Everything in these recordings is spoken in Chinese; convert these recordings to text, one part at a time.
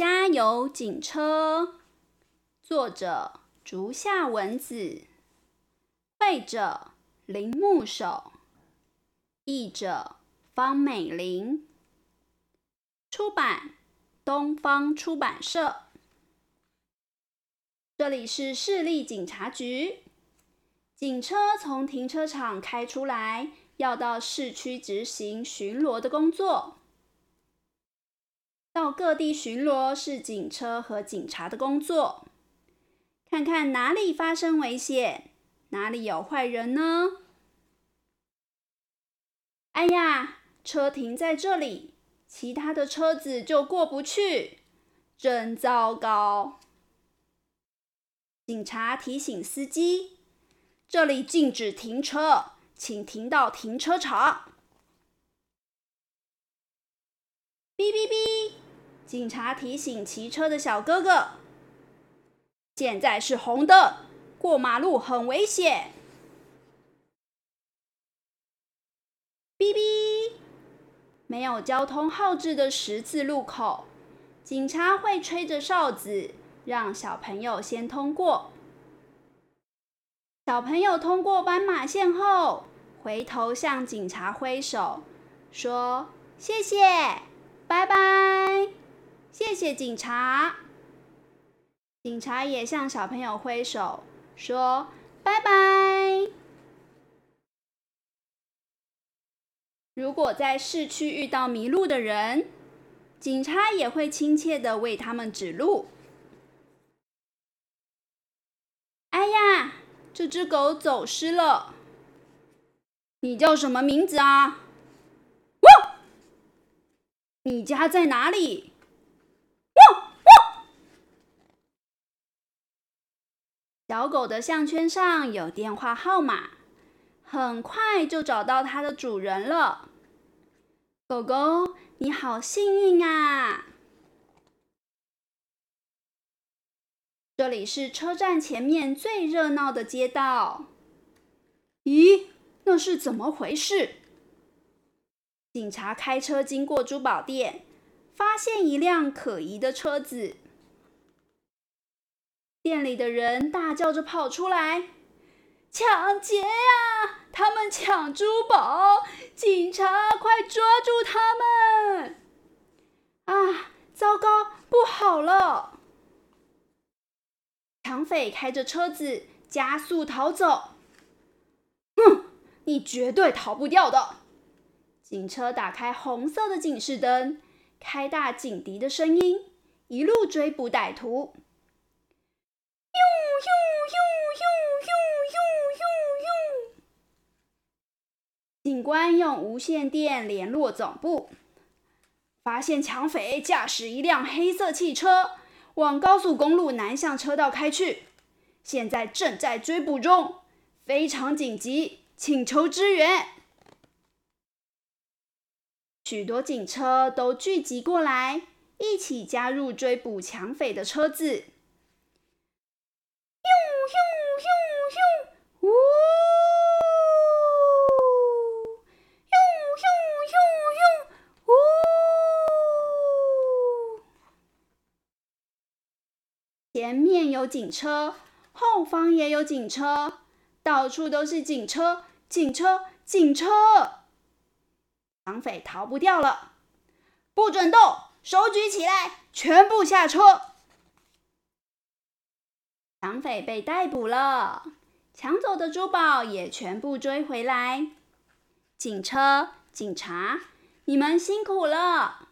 加油警车，作者竹下文子，绘者铃木守，译者方美玲，出版东方出版社。这里是市立警察局，警车从停车场开出来，要到市区执行巡逻的工作。到各地巡逻是警车和警察的工作，看看哪里发生危险，哪里有坏人呢？哎呀，车停在这里，其他的车子就过不去，真糟糕！警察提醒司机：“这里禁止停车，请停到停车场。”哔哔哔！警察提醒骑车的小哥哥：“现在是红灯，过马路很危险。”哔哔！没有交通号志的十字路口，警察会吹着哨子，让小朋友先通过。小朋友通过斑马线后，回头向警察挥手，说：“谢谢。”拜拜，谢谢警察。警察也向小朋友挥手，说拜拜。如果在市区遇到迷路的人，警察也会亲切的为他们指路。哎呀，这只狗走失了。你叫什么名字啊？你家在哪里？小狗的项圈上有电话号码，很快就找到它的主人了。狗狗，你好幸运啊！这里是车站前面最热闹的街道。咦，那是怎么回事？警察开车经过珠宝店，发现一辆可疑的车子。店里的人大叫着跑出来：“抢劫呀！他们抢珠宝！警察，快抓住他们！”啊，糟糕，不好了！抢匪开着车子加速逃走。哼，你绝对逃不掉的！警车打开红色的警示灯，开大警笛的声音，一路追捕歹徒。呦呦呦呦呦呦呦警官用无线电联络总部，发现抢匪驾驶一辆黑色汽车往高速公路南向车道开去，现在正在追捕中，非常紧急，请求支援。许多警车都聚集过来，一起加入追捕抢匪的车子。前面有警车，后方也有警车，到处都是警车，警车，警车！绑匪逃不掉了，不准动，手举起来，全部下车。绑匪被逮捕了，抢走的珠宝也全部追回来。警车、警察，你们辛苦了。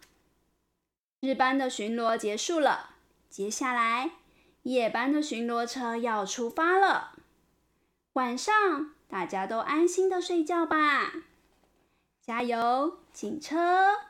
日班的巡逻结束了，接下来夜班的巡逻车要出发了。晚上大家都安心的睡觉吧。加油，警车！